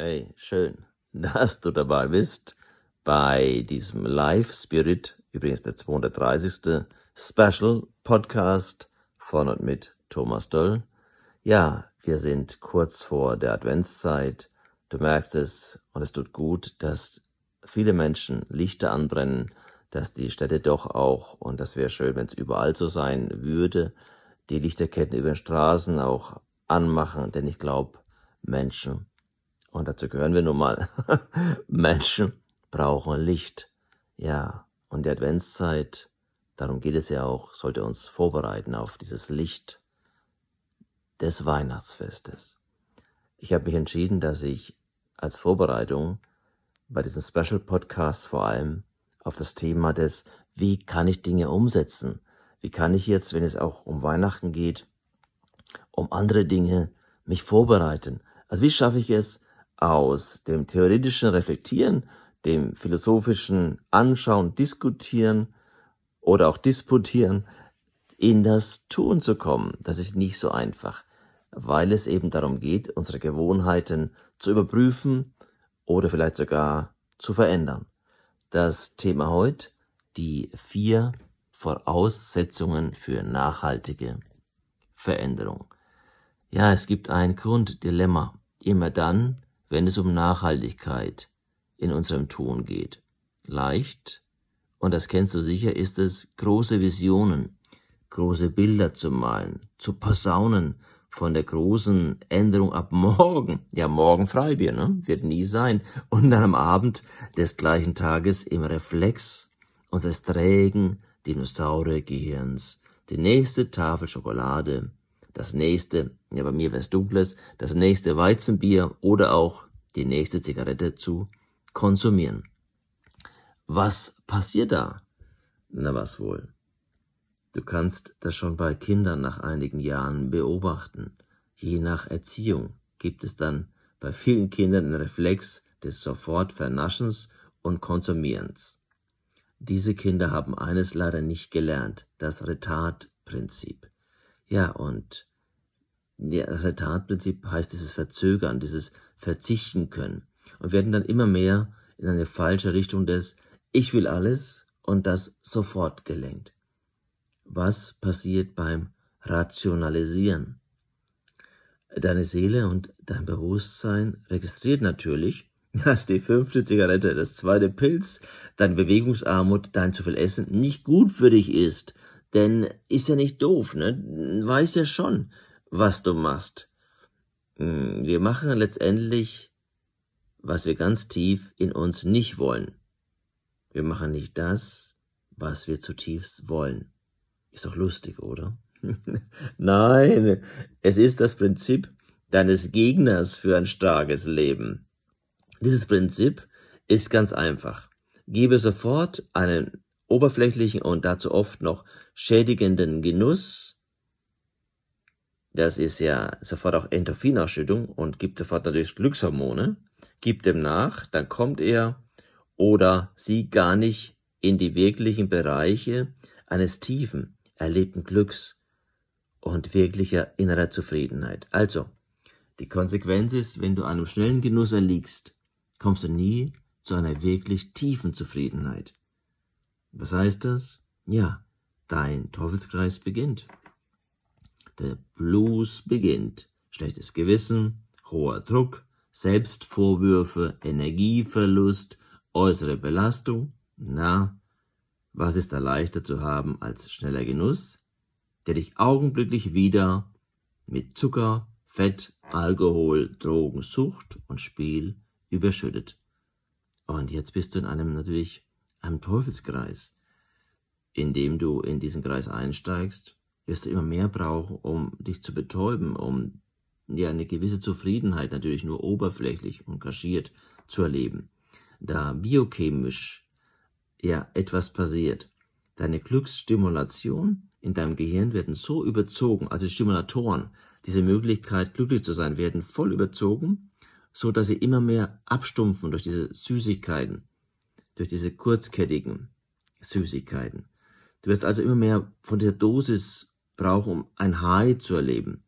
Hey, schön, dass du dabei bist bei diesem Live Spirit, übrigens der 230. Special Podcast von und mit Thomas Doll. Ja, wir sind kurz vor der Adventszeit. Du merkst es und es tut gut, dass viele Menschen Lichter anbrennen, dass die Städte doch auch, und das wäre schön, wenn es überall so sein würde, die Lichterketten über den Straßen auch anmachen, denn ich glaube, Menschen, und dazu gehören wir nun mal, Menschen brauchen Licht. Ja, und die Adventszeit, darum geht es ja auch, sollte uns vorbereiten auf dieses Licht des Weihnachtsfestes. Ich habe mich entschieden, dass ich als Vorbereitung bei diesem Special Podcast vor allem auf das Thema des, wie kann ich Dinge umsetzen? Wie kann ich jetzt, wenn es auch um Weihnachten geht, um andere Dinge mich vorbereiten? Also wie schaffe ich es, aus dem theoretischen Reflektieren, dem philosophischen Anschauen, Diskutieren oder auch Disputieren, in das Tun zu kommen. Das ist nicht so einfach, weil es eben darum geht, unsere Gewohnheiten zu überprüfen oder vielleicht sogar zu verändern. Das Thema heute, die vier Voraussetzungen für nachhaltige Veränderung. Ja, es gibt ein Grunddilemma. Immer dann, wenn es um Nachhaltigkeit in unserem Tun geht. Leicht, und das kennst du sicher, ist es, große Visionen, große Bilder zu malen, zu posaunen von der großen Änderung ab morgen. Ja, morgen Freibier, ne? Wird nie sein. Und dann am Abend des gleichen Tages im Reflex unseres trägen Dinosauriergehirns die nächste Tafel Schokolade das nächste, ja bei mir wäre es dunkles, das nächste Weizenbier oder auch die nächste Zigarette zu konsumieren. Was passiert da? Na was wohl? Du kannst das schon bei Kindern nach einigen Jahren beobachten. Je nach Erziehung gibt es dann bei vielen Kindern einen Reflex des Sofortvernaschens und Konsumierens. Diese Kinder haben eines leider nicht gelernt, das Retardprinzip. Ja, und das Retardprinzip heißt dieses Verzögern, dieses Verzichten können und werden dann immer mehr in eine falsche Richtung des Ich will alles und das sofort gelenkt. Was passiert beim Rationalisieren? Deine Seele und dein Bewusstsein registriert natürlich, dass die fünfte Zigarette, das zweite Pilz, deine Bewegungsarmut, dein zu viel Essen nicht gut für dich ist denn ist ja nicht doof, ne? Weiß ja schon, was du machst. Hm, wir machen letztendlich, was wir ganz tief in uns nicht wollen. Wir machen nicht das, was wir zutiefst wollen. Ist doch lustig, oder? Nein, es ist das Prinzip deines Gegners für ein starkes Leben. Dieses Prinzip ist ganz einfach. Gebe sofort einen oberflächlichen und dazu oft noch schädigenden Genuss, das ist ja sofort auch Endorphinausschüttung und gibt sofort natürlich Glückshormone, gibt dem nach, dann kommt er oder sie gar nicht in die wirklichen Bereiche eines tiefen, erlebten Glücks und wirklicher innerer Zufriedenheit. Also, die Konsequenz ist, wenn du einem schnellen Genuss erliegst, kommst du nie zu einer wirklich tiefen Zufriedenheit. Was heißt das? Ja, dein Teufelskreis beginnt. Der Blues beginnt. Schlechtes Gewissen, hoher Druck, Selbstvorwürfe, Energieverlust, äußere Belastung. Na, was ist da leichter zu haben als schneller Genuss, der dich augenblicklich wieder mit Zucker, Fett, Alkohol, Drogen, Sucht und Spiel überschüttet. Und jetzt bist du in einem natürlich einem Teufelskreis. Indem du in diesen Kreis einsteigst, wirst du immer mehr brauchen, um dich zu betäuben, um ja eine gewisse Zufriedenheit natürlich nur oberflächlich und kaschiert zu erleben. Da biochemisch ja etwas passiert. Deine Glücksstimulation in deinem Gehirn werden so überzogen, also Stimulatoren, diese Möglichkeit glücklich zu sein, werden voll überzogen, so dass sie immer mehr abstumpfen durch diese Süßigkeiten, durch diese kurzkettigen Süßigkeiten. Du wirst also immer mehr von dieser Dosis brauchen, um ein High zu erleben.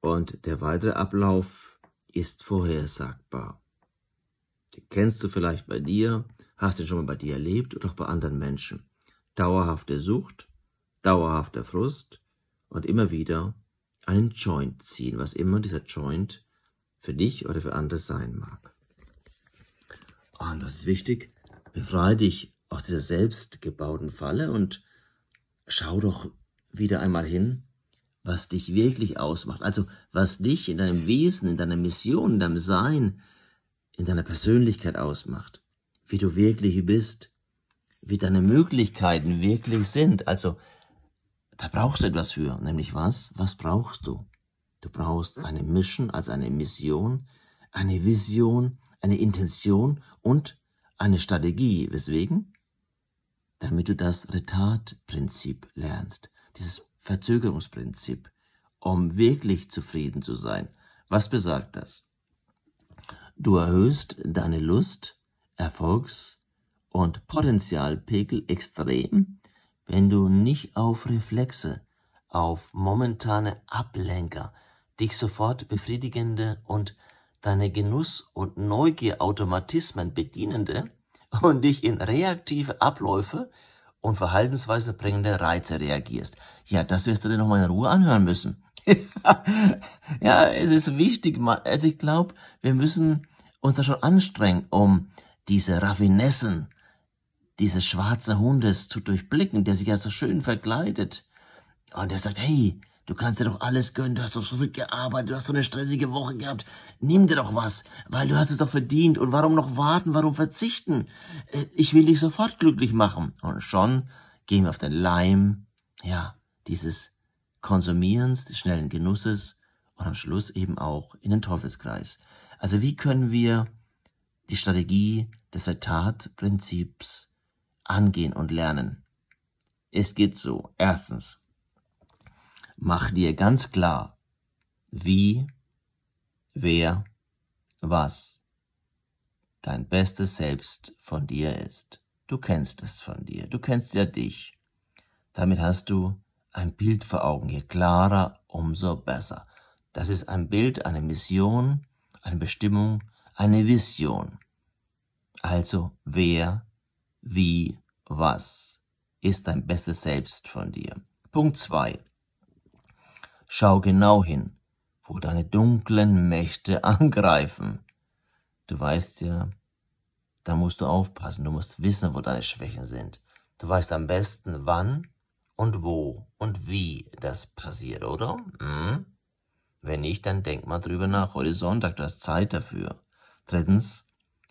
Und der weitere Ablauf ist vorhersagbar. kennst du vielleicht bei dir, hast du schon mal bei dir erlebt oder auch bei anderen Menschen. Dauerhafte Sucht, dauerhafter Frust und immer wieder einen Joint ziehen, was immer dieser Joint für dich oder für andere sein mag. Und das ist wichtig, befreie dich aus dieser selbstgebauten Falle und schau doch wieder einmal hin, was dich wirklich ausmacht. Also was dich in deinem Wesen, in deiner Mission, in deinem Sein, in deiner Persönlichkeit ausmacht. Wie du wirklich bist, wie deine Möglichkeiten wirklich sind. Also da brauchst du etwas für, nämlich was? Was brauchst du? Du brauchst eine Mission, also eine Mission, eine Vision, eine Intention und eine Strategie. Weswegen? Damit du das Retard-Prinzip lernst, dieses Verzögerungsprinzip, um wirklich zufrieden zu sein. Was besagt das? Du erhöhst deine Lust, Erfolgs- und Potenzialpegel extrem, wenn du nicht auf Reflexe, auf momentane Ablenker, dich sofort befriedigende und deine Genuss- und Neugierautomatismen bedienende und dich in reaktive Abläufe und Verhaltensweise bringende Reize reagierst. Ja, das wirst du dir nochmal in Ruhe anhören müssen. ja, es ist wichtig. Also ich glaube, wir müssen uns da schon anstrengen, um diese Raffinessen dieses schwarzen Hundes zu durchblicken, der sich ja so schön verkleidet. Und er sagt, hey, Du kannst dir doch alles gönnen, du hast doch so viel gearbeitet, du hast so eine stressige Woche gehabt. Nimm dir doch was, weil du hast es doch verdient. Und warum noch warten, warum verzichten? Äh, ich will dich sofort glücklich machen. Und schon gehen wir auf den Leim, ja, dieses Konsumierens, des schnellen Genusses und am Schluss eben auch in den Teufelskreis. Also wie können wir die Strategie des Etat-Prinzips angehen und lernen? Es geht so. Erstens, Mach dir ganz klar, wie, wer, was dein bestes Selbst von dir ist. Du kennst es von dir, du kennst ja dich. Damit hast du ein Bild vor Augen, je klarer, umso besser. Das ist ein Bild, eine Mission, eine Bestimmung, eine Vision. Also wer, wie, was ist dein bestes Selbst von dir. Punkt zwei. Schau genau hin, wo deine dunklen Mächte angreifen. Du weißt ja, da musst du aufpassen, du musst wissen, wo deine Schwächen sind. Du weißt am besten, wann und wo und wie das passiert, oder? Hm? Wenn nicht, dann denk mal drüber nach. Heute Sonntag, du hast Zeit dafür. Drittens,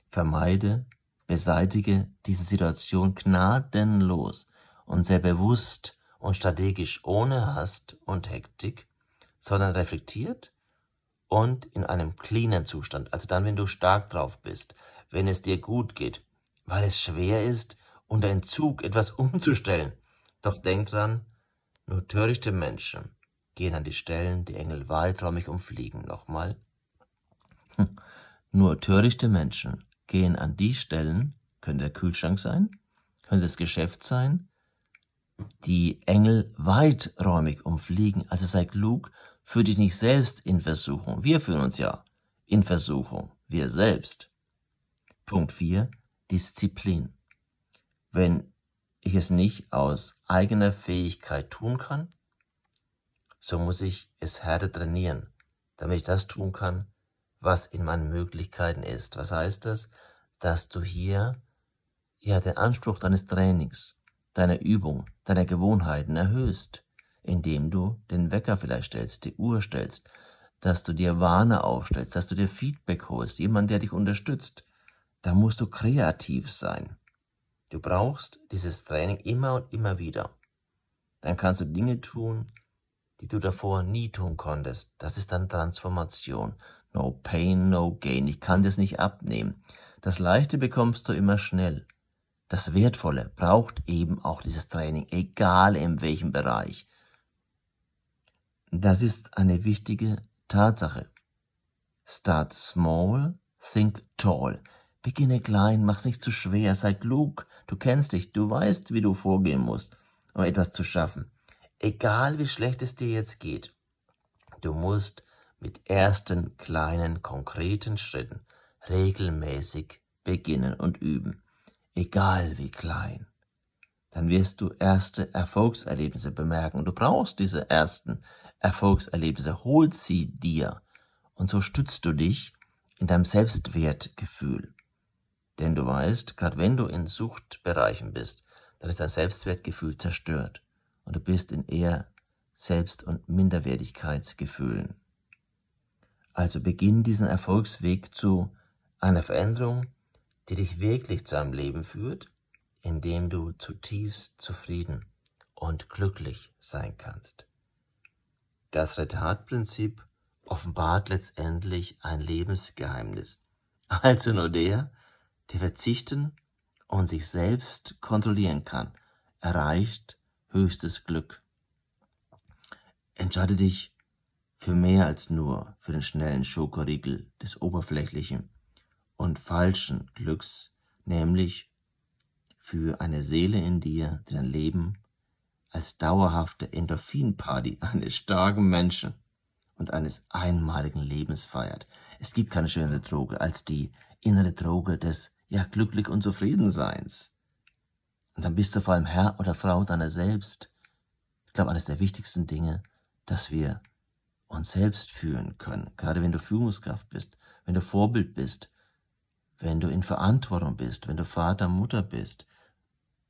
vermeide, beseitige diese Situation gnadenlos und sehr bewusst und strategisch ohne Hast und Hektik sondern reflektiert und in einem cleanen Zustand. Also dann, wenn du stark drauf bist, wenn es dir gut geht, weil es schwer ist, unter Entzug etwas umzustellen. Doch denk dran, nur törichte Menschen gehen an die Stellen, die Engel weiträumig umfliegen. Nochmal. Nur törichte Menschen gehen an die Stellen, könnte der Kühlschrank sein, könnte das Geschäft sein, die Engel weiträumig umfliegen. Also sei klug Führ dich nicht selbst in Versuchung. Wir führen uns ja in Versuchung. Wir selbst. Punkt 4. Disziplin. Wenn ich es nicht aus eigener Fähigkeit tun kann, so muss ich es härter trainieren, damit ich das tun kann, was in meinen Möglichkeiten ist. Was heißt das? Dass du hier ja den Anspruch deines Trainings, deiner Übung, deiner Gewohnheiten erhöhst indem du den Wecker vielleicht stellst, die Uhr stellst, dass du dir Warne aufstellst, dass du dir Feedback holst, jemand, der dich unterstützt. Da musst du kreativ sein. Du brauchst dieses Training immer und immer wieder. Dann kannst du Dinge tun, die du davor nie tun konntest. Das ist dann Transformation. No pain, no gain. Ich kann das nicht abnehmen. Das Leichte bekommst du immer schnell. Das Wertvolle braucht eben auch dieses Training, egal in welchem Bereich. Das ist eine wichtige Tatsache. Start small, think tall. Beginne klein, mach's nicht zu schwer, sei klug, du kennst dich, du weißt, wie du vorgehen musst, um etwas zu schaffen. Egal wie schlecht es dir jetzt geht, du musst mit ersten kleinen konkreten Schritten regelmäßig beginnen und üben, egal wie klein, dann wirst du erste Erfolgserlebnisse bemerken. Du brauchst diese ersten Erfolgserlebnisse, hol sie dir und so stützt du dich in deinem Selbstwertgefühl. Denn du weißt, gerade wenn du in Suchtbereichen bist, dann ist dein Selbstwertgefühl zerstört und du bist in eher Selbst- und Minderwertigkeitsgefühlen. Also beginn diesen Erfolgsweg zu einer Veränderung, die dich wirklich zu einem Leben führt, in dem du zutiefst zufrieden und glücklich sein kannst. Das Retard-Prinzip offenbart letztendlich ein Lebensgeheimnis. Also nur der, der verzichten und sich selbst kontrollieren kann, erreicht höchstes Glück. Entscheide dich für mehr als nur für den schnellen Schokoriegel des oberflächlichen und falschen Glücks, nämlich für eine Seele in dir, die dein Leben als dauerhafte Endorphinparty eines starken Menschen und eines einmaligen Lebens feiert. Es gibt keine schönere Droge als die innere Droge des ja glücklich und Zufriedenseins. Und dann bist du vor allem Herr oder Frau deiner selbst. Ich glaube, eines der wichtigsten Dinge, dass wir uns selbst führen können, gerade wenn du Führungskraft bist, wenn du Vorbild bist, wenn du in Verantwortung bist, wenn du Vater, Mutter bist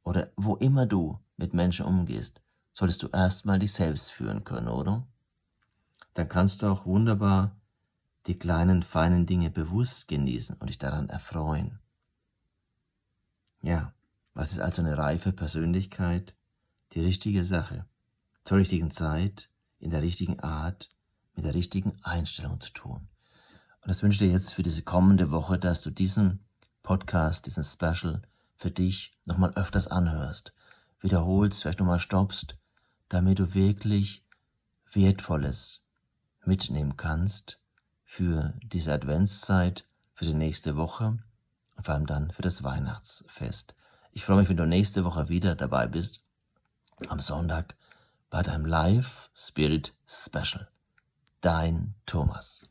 oder wo immer du mit Menschen umgehst, solltest du erstmal dich selbst führen können, oder? Dann kannst du auch wunderbar die kleinen, feinen Dinge bewusst genießen und dich daran erfreuen. Ja, was ist also eine reife Persönlichkeit? Die richtige Sache, zur richtigen Zeit, in der richtigen Art, mit der richtigen Einstellung zu tun. Und das wünsche ich dir jetzt für diese kommende Woche, dass du diesen Podcast, diesen Special für dich nochmal öfters anhörst, wiederholst, vielleicht nochmal stoppst, damit du wirklich Wertvolles mitnehmen kannst für diese Adventszeit, für die nächste Woche und vor allem dann für das Weihnachtsfest. Ich freue mich, wenn du nächste Woche wieder dabei bist, am Sonntag bei deinem Live Spirit Special. Dein Thomas.